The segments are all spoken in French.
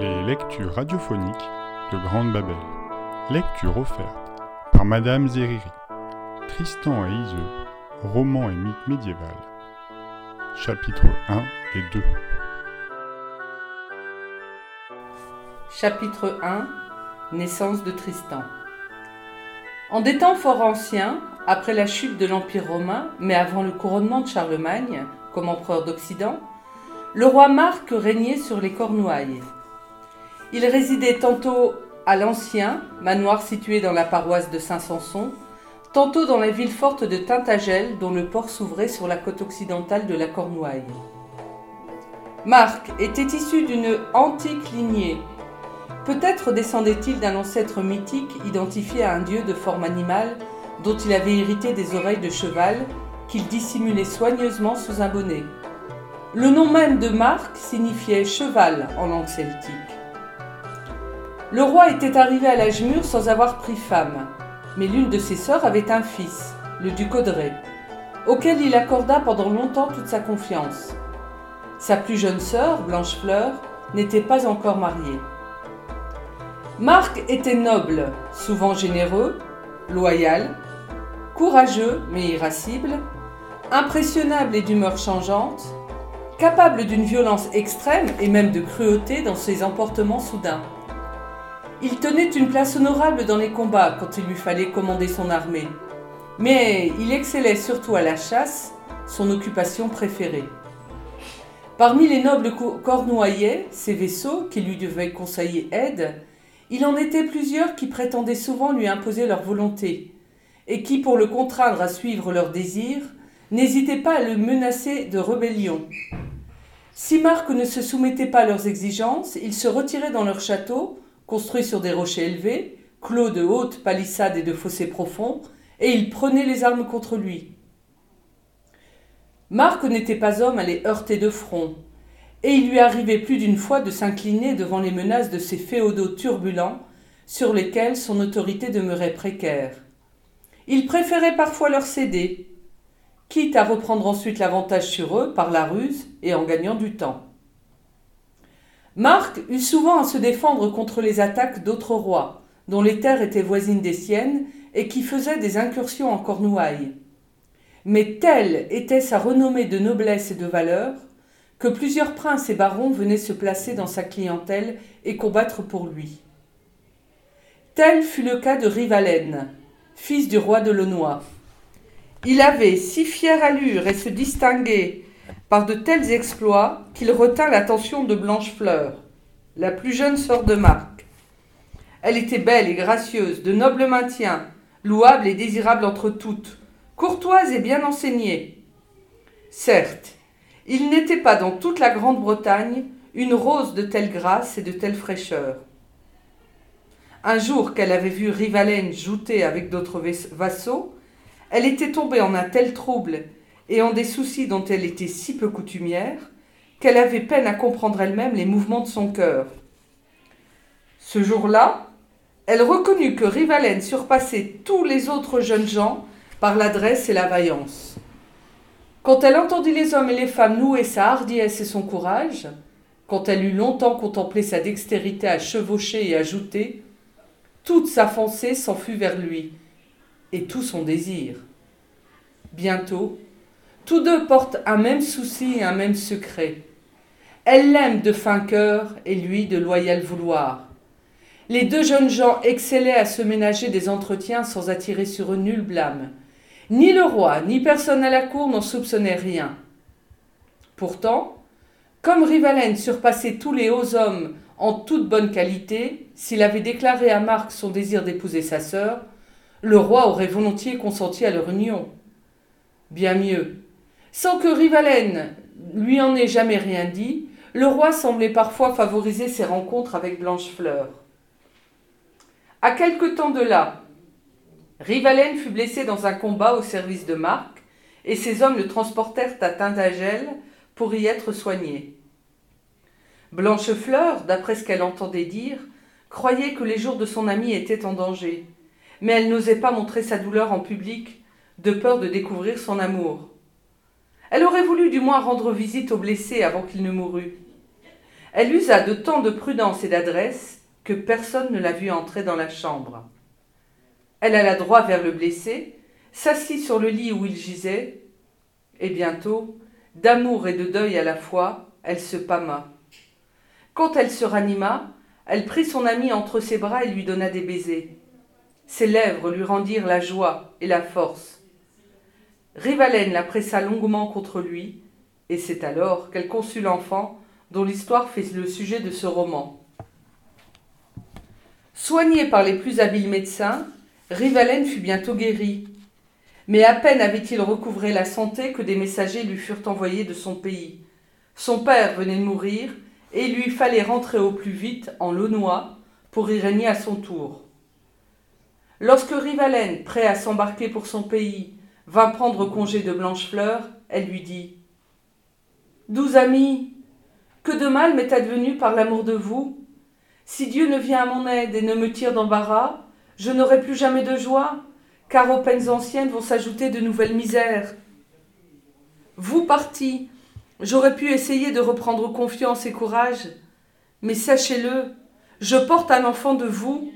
Les lectures radiophoniques de Grande Babel. Lecture offerte par Madame Zeriri. Tristan et Iseux, roman et mythe médiéval. Chapitres 1 et 2. Chapitre 1 Naissance de Tristan. En des temps fort anciens, après la chute de l'Empire romain, mais avant le couronnement de Charlemagne comme empereur d'Occident, le roi Marc régnait sur les Cornouailles. Il résidait tantôt à l'Ancien, manoir situé dans la paroisse de Saint-Sanson, tantôt dans la ville forte de Tintagel, dont le port s'ouvrait sur la côte occidentale de la Cornouaille. Marc était issu d'une antique lignée. Peut-être descendait-il d'un ancêtre mythique identifié à un dieu de forme animale dont il avait hérité des oreilles de cheval qu'il dissimulait soigneusement sous un bonnet. Le nom même de Marc signifiait cheval en langue celtique. Le roi était arrivé à l'âge mûr sans avoir pris femme, mais l'une de ses sœurs avait un fils, le duc Audrey, auquel il accorda pendant longtemps toute sa confiance. Sa plus jeune sœur, Blanchefleur, n'était pas encore mariée. Marc était noble, souvent généreux, loyal, courageux mais irascible, impressionnable et d'humeur changeante, capable d'une violence extrême et même de cruauté dans ses emportements soudains. Il tenait une place honorable dans les combats quand il lui fallait commander son armée, mais il excellait surtout à la chasse, son occupation préférée. Parmi les nobles cornouaillais, ses vaisseaux, qui lui devaient conseiller aide, il en était plusieurs qui prétendaient souvent lui imposer leur volonté, et qui, pour le contraindre à suivre leurs désirs, n'hésitaient pas à le menacer de rébellion. Si Marc ne se soumettait pas à leurs exigences, il se retirait dans leur château, construit sur des rochers élevés, clos de hautes palissades et de fossés profonds, et il prenait les armes contre lui. Marc n'était pas homme à les heurter de front, et il lui arrivait plus d'une fois de s'incliner devant les menaces de ces féodaux turbulents sur lesquels son autorité demeurait précaire. Il préférait parfois leur céder, quitte à reprendre ensuite l'avantage sur eux par la ruse et en gagnant du temps. Marc eut souvent à se défendre contre les attaques d'autres rois, dont les terres étaient voisines des siennes et qui faisaient des incursions en Cornouailles. Mais telle était sa renommée de noblesse et de valeur que plusieurs princes et barons venaient se placer dans sa clientèle et combattre pour lui. Tel fut le cas de Rivalen, fils du roi de Launois. Il avait si fière allure et se distinguait par de tels exploits qu'il retint l'attention de Blanchefleur, la plus jeune sœur de Marc. Elle était belle et gracieuse, de noble maintien, louable et désirable entre toutes, courtoise et bien enseignée. Certes, il n'était pas dans toute la Grande-Bretagne une rose de telle grâce et de telle fraîcheur. Un jour qu'elle avait vu Rivalène jouter avec d'autres vassaux, elle était tombée en un tel trouble et des soucis dont elle était si peu coutumière, qu'elle avait peine à comprendre elle-même les mouvements de son cœur. Ce jour-là, elle reconnut que Rivalène surpassait tous les autres jeunes gens par l'adresse et la vaillance. Quand elle entendit les hommes et les femmes louer sa hardiesse et son courage, quand elle eut longtemps contemplé sa dextérité à chevaucher et à jouter, toute sa pensée s'enfuit vers lui, et tout son désir. Bientôt, tous deux portent un même souci et un même secret. Elle l'aime de fin cœur et lui de loyal vouloir. Les deux jeunes gens excellaient à se ménager des entretiens sans attirer sur eux nul blâme. Ni le roi, ni personne à la cour n'en soupçonnait rien. Pourtant, comme Rivalène surpassait tous les hauts hommes en toute bonne qualité, s'il avait déclaré à Marc son désir d'épouser sa sœur, le roi aurait volontiers consenti à leur union. Bien mieux. Sans que Rivalène lui en ait jamais rien dit, le roi semblait parfois favoriser ses rencontres avec Blanchefleur. À quelque temps de là, Rivalène fut blessé dans un combat au service de Marc, et ses hommes le transportèrent à Tintagel pour y être soigné. Blanchefleur, d'après ce qu'elle entendait dire, croyait que les jours de son ami étaient en danger, mais elle n'osait pas montrer sa douleur en public, de peur de découvrir son amour. Elle aurait voulu du moins rendre visite au blessé avant qu'il ne mourût. Elle usa de tant de prudence et d'adresse que personne ne la vit entrer dans la chambre. Elle alla droit vers le blessé, s'assit sur le lit où il gisait, et bientôt, d'amour et de deuil à la fois, elle se pâma. Quand elle se ranima, elle prit son ami entre ses bras et lui donna des baisers. Ses lèvres lui rendirent la joie et la force. Rivalène la pressa longuement contre lui, et c'est alors qu'elle conçut l'enfant dont l'histoire fait le sujet de ce roman. Soigné par les plus habiles médecins, Rivalène fut bientôt guéri. Mais à peine avait-il recouvré la santé que des messagers lui furent envoyés de son pays. Son père venait de mourir, et il lui fallait rentrer au plus vite en Launois pour y régner à son tour. Lorsque Rivalène, prêt à s'embarquer pour son pays, vint prendre congé de Blanchefleur, elle lui dit Doux ami, que de mal m'est advenu par l'amour de vous Si Dieu ne vient à mon aide et ne me tire d'embarras, je n'aurai plus jamais de joie, car aux peines anciennes vont s'ajouter de nouvelles misères. Vous partis, J'aurais pu essayer de reprendre confiance et courage, mais sachez-le, je porte un enfant de vous.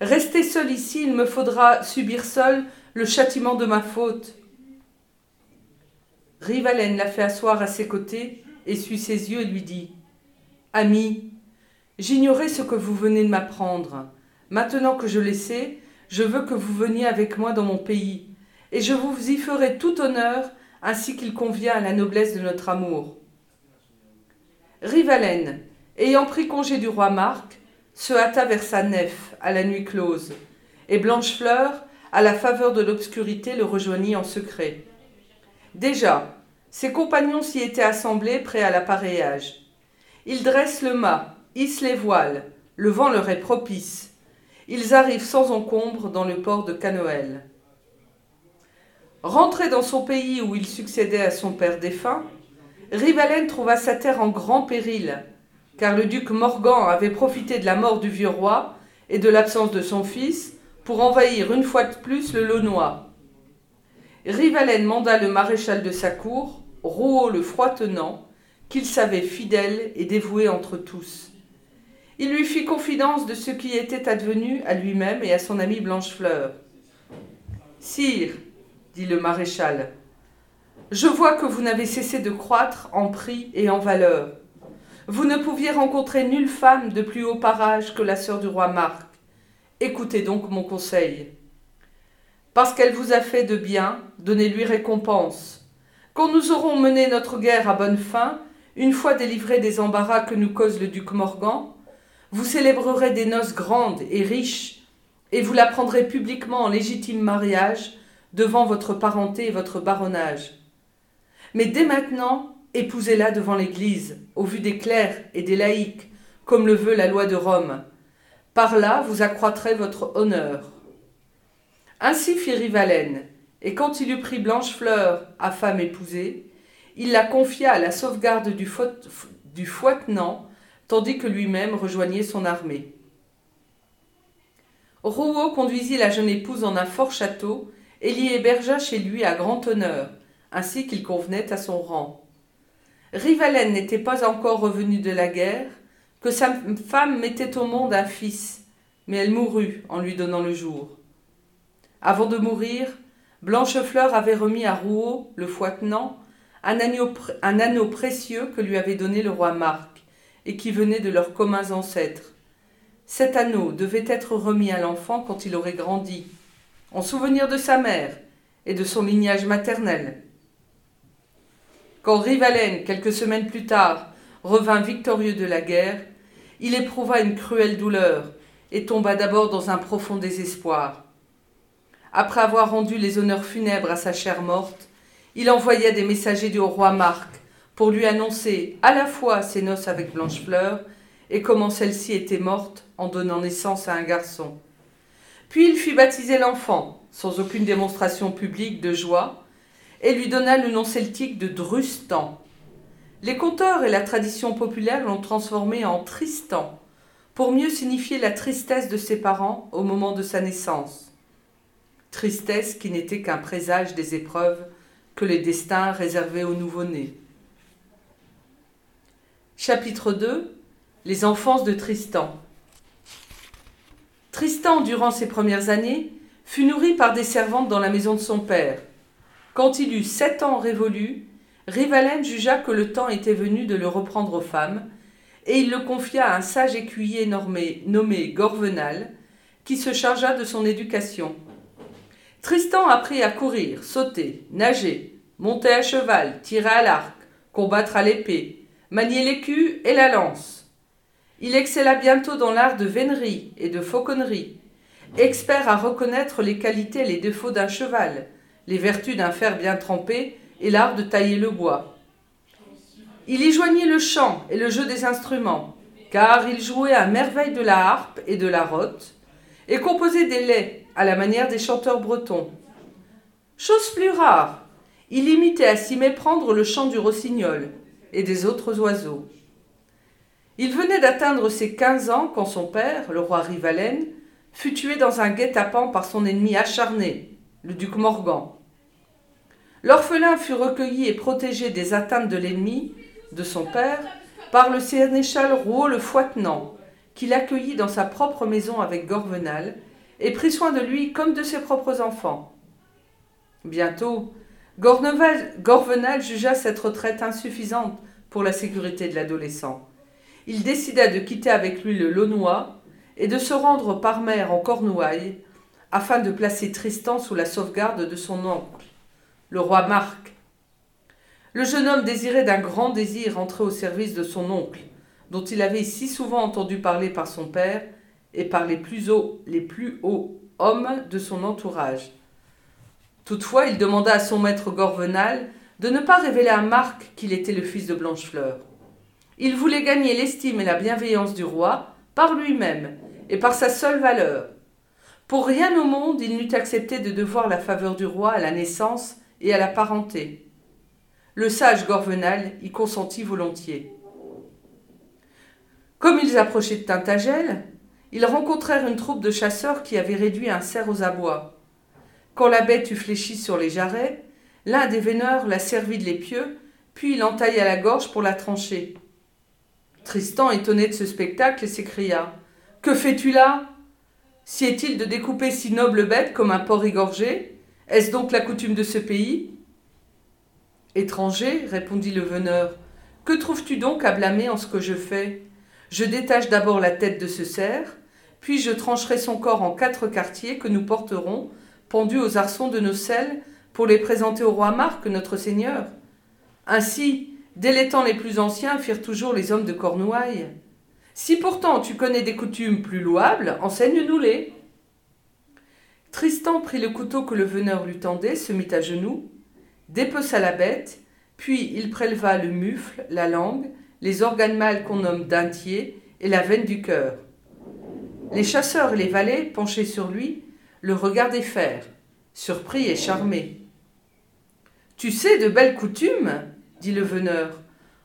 Restez seul ici, il me faudra subir seul le châtiment de ma faute. Rivalène la fait asseoir à ses côtés, essuie ses yeux et lui dit Ami, j'ignorais ce que vous venez de m'apprendre. Maintenant que je le sais, je veux que vous veniez avec moi dans mon pays, et je vous y ferai tout honneur ainsi qu'il convient à la noblesse de notre amour. Rivalène, ayant pris congé du roi Marc, se hâta vers sa nef à la nuit close, et Blanchefleur, à la faveur de l'obscurité, le rejoignit en secret. Déjà, ses compagnons s'y étaient assemblés prêts à l'appareillage. Ils dressent le mât, hissent les voiles, le vent leur est propice. Ils arrivent sans encombre dans le port de Canoël. Rentré dans son pays où il succédait à son père défunt, Rivalène trouva sa terre en grand péril, car le duc Morgan avait profité de la mort du vieux roi et de l'absence de son fils pour envahir une fois de plus le Launois. Rivalène manda le maréchal de sa cour, Rouault le froid-tenant, qu'il savait fidèle et dévoué entre tous. Il lui fit confidence de ce qui était advenu à lui-même et à son ami Blanchefleur. Sire, dit le maréchal. Je vois que vous n'avez cessé de croître en prix et en valeur. Vous ne pouviez rencontrer nulle femme de plus haut parage que la sœur du roi Marc. Écoutez donc mon conseil. Parce qu'elle vous a fait de bien, donnez-lui récompense. Quand nous aurons mené notre guerre à bonne fin, une fois délivrés des embarras que nous cause le duc Morgan, vous célébrerez des noces grandes et riches, et vous la prendrez publiquement en légitime mariage devant votre parenté et votre baronnage. Mais dès maintenant, épousez-la devant l'Église, au vu des clercs et des laïcs, comme le veut la loi de Rome. Par là, vous accroîtrez votre honneur. Ainsi fit Rivalène, et quand il eut pris Blanchefleur à femme épousée, il la confia à la sauvegarde du, Foitenant, tandis que lui-même rejoignait son armée. Rouault conduisit la jeune épouse en un fort château et l'y hébergea chez lui à grand honneur, ainsi qu'il convenait à son rang. Rivalène n'était pas encore revenue de la guerre, sa femme mettait au monde un fils, mais elle mourut en lui donnant le jour. Avant de mourir, Blanchefleur avait remis à Rouault, le foitenant, un anneau, un anneau précieux que lui avait donné le roi Marc, et qui venait de leurs communs ancêtres. Cet anneau devait être remis à l'enfant quand il aurait grandi, en souvenir de sa mère et de son lignage maternel. Quand Rivalène, quelques semaines plus tard, revint victorieux de la guerre, il éprouva une cruelle douleur et tomba d'abord dans un profond désespoir. Après avoir rendu les honneurs funèbres à sa chère morte, il envoya des messagers du roi Marc pour lui annoncer à la fois ses noces avec Blanchefleur et comment celle-ci était morte en donnant naissance à un garçon. Puis il fit baptiser l'enfant, sans aucune démonstration publique de joie, et lui donna le nom celtique de Drustan. Les conteurs et la tradition populaire l'ont transformé en Tristan, pour mieux signifier la tristesse de ses parents au moment de sa naissance. Tristesse qui n'était qu'un présage des épreuves que les destins réservaient aux nouveau-nés. Chapitre 2 Les enfances de Tristan. Tristan, durant ses premières années, fut nourri par des servantes dans la maison de son père. Quand il eut sept ans révolus, Rivalène jugea que le temps était venu de le reprendre aux femmes, et il le confia à un sage écuyer nommé, nommé Gorvenal, qui se chargea de son éducation. Tristan apprit à courir, sauter, nager, monter à cheval, tirer à l'arc, combattre à l'épée, manier l'écu et la lance. Il excella bientôt dans l'art de vénerie et de fauconnerie, expert à reconnaître les qualités et les défauts d'un cheval, les vertus d'un fer bien trempé et l'art de tailler le bois. Il y joignit le chant et le jeu des instruments, car il jouait à merveille de la harpe et de la rote, et composait des laits à la manière des chanteurs bretons. Chose plus rare, il imitait à s'y méprendre le chant du rossignol et des autres oiseaux. Il venait d'atteindre ses quinze ans quand son père, le roi Rivalène, fut tué dans un guet-apens par son ennemi acharné, le duc Morgan. L'orphelin fut recueilli et protégé des atteintes de l'ennemi, de son père, par le sénéchal Rouault le Foitenant, qui l'accueillit dans sa propre maison avec Gorvenal et prit soin de lui comme de ses propres enfants. Bientôt, Gorvenal jugea cette retraite insuffisante pour la sécurité de l'adolescent. Il décida de quitter avec lui le Launois et de se rendre par mer en Cornouailles afin de placer Tristan sous la sauvegarde de son oncle, le roi Marc. Le jeune homme désirait d'un grand désir entrer au service de son oncle, dont il avait si souvent entendu parler par son père et par les plus hauts, hommes de son entourage. Toutefois, il demanda à son maître Gorvenal de ne pas révéler à Marc qu'il était le fils de Blanchefleur. Il voulait gagner l'estime et la bienveillance du roi par lui-même et par sa seule valeur. Pour rien au monde il n'eût accepté de devoir la faveur du roi à la naissance et à la parenté. Le sage Gorvenal y consentit volontiers. Comme ils approchaient de Tintagel, ils rencontrèrent une troupe de chasseurs qui avait réduit un cerf aux abois. Quand la bête eut fléchi sur les jarrets, l'un des veneurs la servit de l'épieu, puis il entailla la gorge pour la trancher. Tristan, étonné de ce spectacle, s'écria Que fais-tu là? Si est-il de découper si noble bête comme un porc égorgé? Est-ce donc la coutume de ce pays? Étranger, répondit le veneur, que trouves-tu donc à blâmer en ce que je fais? Je détache d'abord la tête de ce cerf, puis je trancherai son corps en quatre quartiers que nous porterons, pendus aux arçons de nos selles, pour les présenter au roi Marc, notre Seigneur. Ainsi, dès les temps les plus anciens, firent toujours les hommes de Cornouailles. Si pourtant tu connais des coutumes plus louables, enseigne-nous-les. Tristan prit le couteau que le veneur lui tendait, se mit à genoux, dépeça la bête, puis il préleva le mufle, la langue, les organes mâles qu'on nomme dentiers et la veine du cœur. Les chasseurs et les valets, penchés sur lui, le regardaient faire, surpris et charmés. Tu sais de belles coutumes dit le veneur.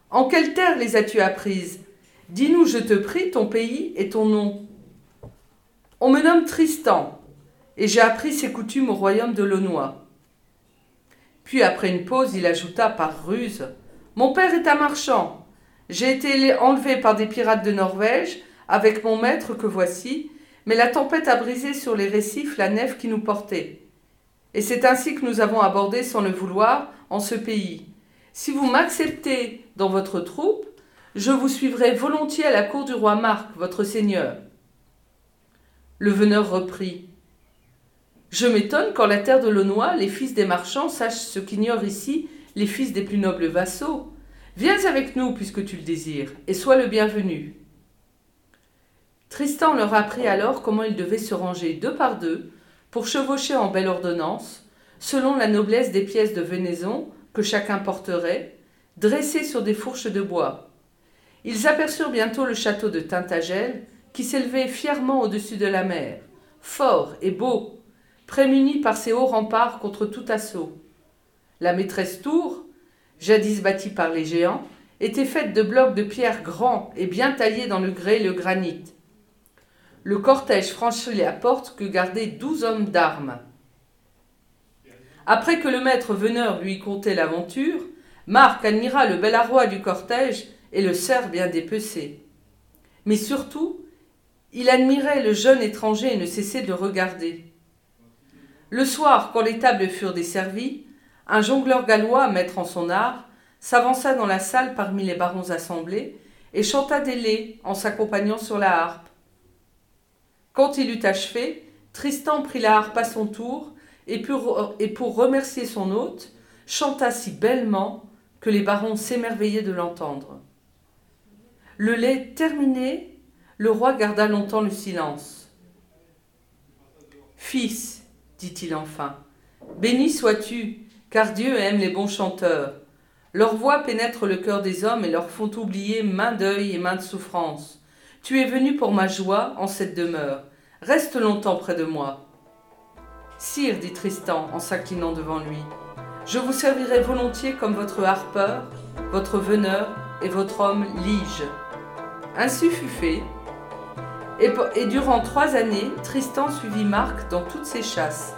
En quelle terre les as-tu apprises? Dis-nous, je te prie, ton pays et ton nom. On me nomme Tristan, et j'ai appris ces coutumes au royaume de Launois. Puis, après une pause, il ajouta par ruse Mon père est un marchand. J'ai été enlevé par des pirates de Norvège avec mon maître que voici, mais la tempête a brisé sur les récifs la nef qui nous portait. Et c'est ainsi que nous avons abordé sans le vouloir en ce pays. Si vous m'acceptez dans votre troupe, je vous suivrai volontiers à la cour du roi Marc, votre seigneur. Le veneur reprit. Je m'étonne qu'en la terre de l'Aunois, les fils des marchands sachent ce qu'ignorent ici les fils des plus nobles vassaux. Viens avec nous puisque tu le désires, et sois le bienvenu. Tristan leur apprit alors comment ils devaient se ranger deux par deux pour chevaucher en belle ordonnance, selon la noblesse des pièces de venaison que chacun porterait, dressées sur des fourches de bois. Ils aperçurent bientôt le château de Tintagel, qui s'élevait fièrement au-dessus de la mer, fort et beau, prémuni par ses hauts remparts contre tout assaut. La maîtresse tour, jadis bâtie par les géants, était faite de blocs de pierre grands et bien taillés dans le grès et le granit, le cortège franchit la porte que gardaient douze hommes d'armes. Après que le maître veneur lui contait l'aventure, Marc admira le bel arroi du cortège et le cerf bien dépecé. Mais surtout, il admirait le jeune étranger et ne cessait de regarder. Le soir, quand les tables furent desservies, un jongleur gallois, maître en son art, s'avança dans la salle parmi les barons assemblés et chanta des laits en s'accompagnant sur la harpe. Quand il eut achevé, Tristan prit la harpe à son tour et pour, remercier son hôte, chanta si bellement que les barons s'émerveillaient de l'entendre. Le lait terminé, le roi garda longtemps le silence. Fils, dit-il enfin, béni sois-tu, car Dieu aime les bons chanteurs. Leurs voix pénètrent le cœur des hommes et leur font oublier main deuil et main de souffrance. Tu es venu pour ma joie en cette demeure. Reste longtemps près de moi. Sire, dit Tristan en s'inclinant devant lui, je vous servirai volontiers comme votre harpeur, votre veneur et votre homme lige. Ainsi fut fait, et, durant trois années, Tristan suivit Marc dans toutes ses chasses.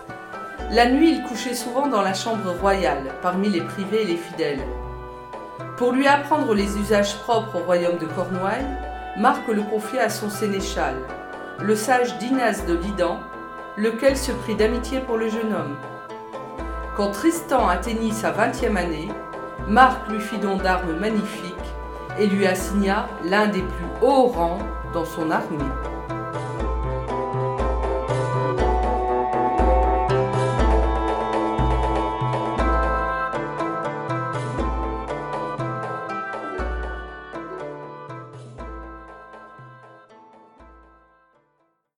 La nuit, il couchait souvent dans la chambre royale, parmi les privés et les fidèles. Pour lui apprendre les usages propres au royaume de Cornouailles, Marc le confia à son sénéchal, le sage Dinas de Lidan, lequel se prit d'amitié pour le jeune homme. Quand Tristan atteignit sa vingtième année, Marc lui fit don d'armes magnifiques et lui assigna l'un des plus hauts rangs dans son armée.